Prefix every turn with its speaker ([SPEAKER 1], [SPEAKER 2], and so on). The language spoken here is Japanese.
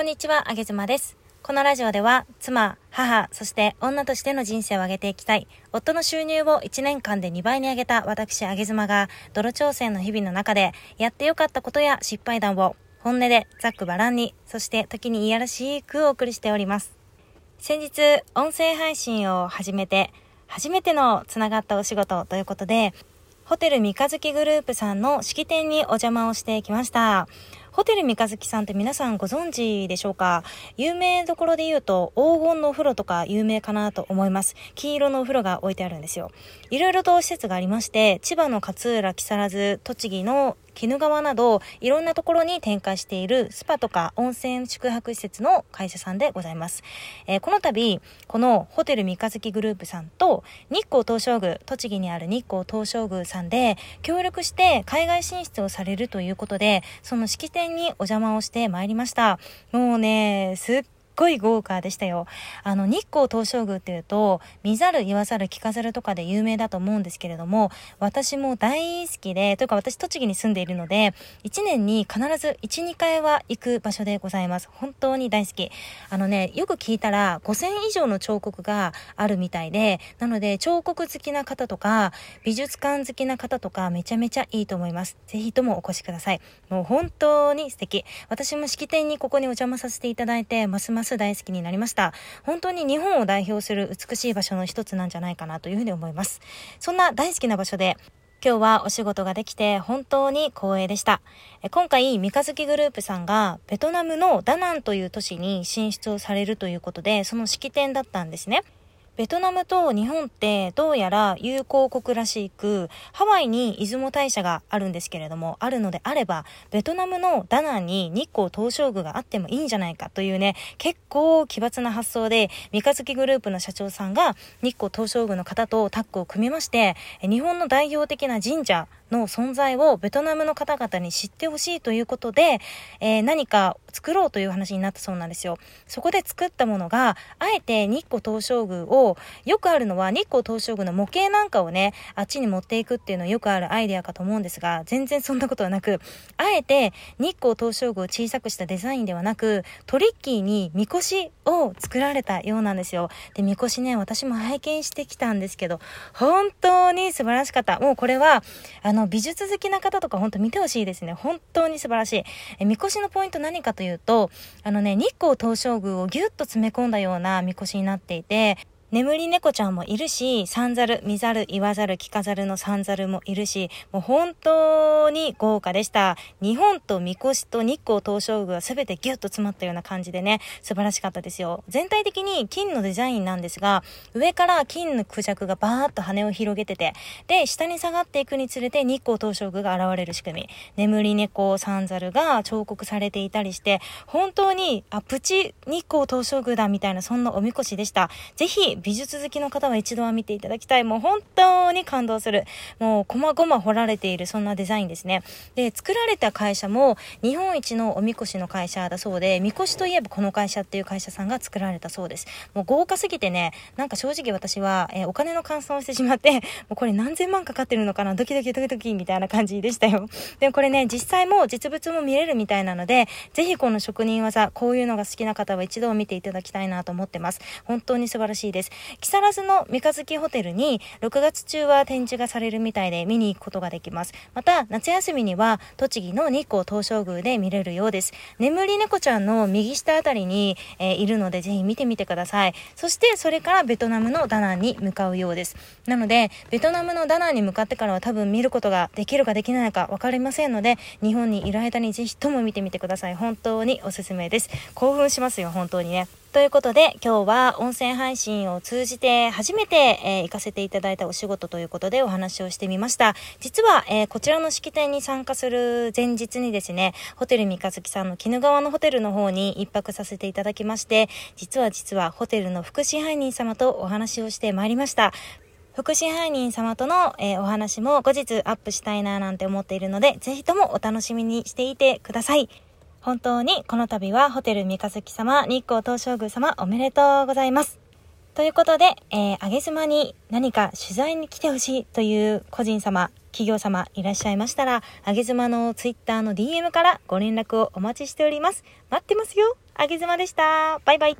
[SPEAKER 1] こんにちは、あげずまです。このラジオでは、妻、母、そして女としての人生を上げていきたい、夫の収入を1年間で2倍に上げた私、あげずまが、泥挑戦の日々の中で、やってよかったことや失敗談を、本音でざっくばらんに、そして時にいやらしくお送りしております。先日、音声配信を始めて、初めてのつながったお仕事ということで、ホテル三日月グループさんの式典にお邪魔をしてきました。ホテル三日月さんって皆さんご存知でしょうか？有名どころで言うと黄金のお風呂とか有名かなと思います。黄色のお風呂が置いてあるんですよ。いろいろと施設がありまして、千葉の勝浦、木更津、栃木の鬼怒川などいろんなところに展開しているスパとか温泉宿泊施設の会社さんでございます。えー、この度、このホテル三日月グループさんと日光東照宮、栃木にある日光東照宮さんで協力して海外進出をされるということで、その式典にお邪魔をしてまいりました。もうね、すっごい豪華でしたよ。あの、日光東照宮っていうと、見ざる言わざる聞かざるとかで有名だと思うんですけれども、私も大好きで、というか私栃木に住んでいるので、1年に必ず1、2回は行く場所でございます。本当に大好き。あのね、よく聞いたら5000以上の彫刻があるみたいで、なので彫刻好きな方とか、美術館好きな方とか、めちゃめちゃいいと思います。ぜひともお越しください。もう本当に素敵。私も式典にここにお邪魔させていただいて、ますますス大好きになりました。本当に日本を代表する美しい場所の一つなんじゃないかなというふうに思います。そんな大好きな場所で、今日はお仕事ができて本当に光栄でした。今回、三日月グループさんがベトナムのダナンという都市に進出をされるということで、その式典だったんですね。ベトナムと日本ってどうやら友好国らしく、ハワイに出雲大社があるんですけれども、あるのであれば、ベトナムのダナンに日光東照宮があってもいいんじゃないかというね、結構奇抜な発想で、三日月グループの社長さんが日光東照宮の方とタッグを組みまして、日本の代表的な神社の存在をベトナムの方々に知ってほしいということで、えー、何か作ろうという話になったそうなんですよ。そこで作ったものが、あえて日光東照宮を、よくあるのは日光東照宮の模型なんかをね、あっちに持っていくっていうのはよくあるアイデアかと思うんですが、全然そんなことはなく、あえて日光東照宮を小さくしたデザインではなく、トリッキーにみこしを作られたようなんですよ。で、みこしね、私も拝見してきたんですけど、本当に素晴らしかった。もうこれは、あの、美術好きな方とか本当見てほしいですね。本当に素晴らしい。え、みこしのポイント何かというと、あのね、日光東照宮をギュッと詰め込んだようなみこしになっていて、眠り猫ちゃんもいるし、三猿、見ざる、言わざる、聞かざるの三猿もいるし、もう本当に豪華でした。日本と三越と日光東照宮が全てギュッと詰まったような感じでね、素晴らしかったですよ。全体的に金のデザインなんですが、上から金のクジャクがバーッと羽を広げてて、で、下に下がっていくにつれて日光東照宮が現れる仕組み。眠り猫、三猿が彫刻されていたりして、本当に、あ、プチ日光東照宮だみたいな、そんなおみこしでした。ぜひ、美術好きの方は一度は見ていただきたい。もう本当に感動する。もう細々彫られているそんなデザインですね。で、作られた会社も日本一のおみこしの会社だそうで、みこしといえばこの会社っていう会社さんが作られたそうです。もう豪華すぎてね、なんか正直私は、えー、お金の換算をしてしまって、もうこれ何千万かかってるのかなドキドキドキドキみたいな感じでしたよ。でもこれね、実際も実物も見れるみたいなので、ぜひこの職人技、こういうのが好きな方は一度見ていただきたいなと思ってます。本当に素晴らしいです。木更津の三日月ホテルに6月中は展示がされるみたいで見に行くことができます。また、夏休みには栃木の日光東照宮で見れるようです。眠り猫ちゃんの右下あたりに、えー、いるのでぜひ見てみてください。そしてそれからベトナムのダナンに向かうようです。なので、ベトナムのダナンに向かってからは多分見ることができるかできないか分かりませんので、日本にいる間にぜひとも見てみてください。本当におすすめです。興奮しますよ、本当にね。ということで、今日は音声配信を通じて初めて、えー、行かせていただいたお仕事ということでお話をしてみました。実は、えー、こちらの式典に参加する前日にですね、ホテル三日月さんの鬼怒川のホテルの方に一泊させていただきまして、実は実はホテルの副支配人様とお話をしてまいりました。副支配人様との、えー、お話も後日アップしたいななんて思っているので、ぜひともお楽しみにしていてください。本当にこの度はホテル三日月様、日光東照宮様おめでとうございます。ということで、えー、あげずまに何か取材に来てほしいという個人様、企業様いらっしゃいましたら、あげずまのツイッターの DM からご連絡をお待ちしております。待ってますよ。あげずまでした。バイバイ。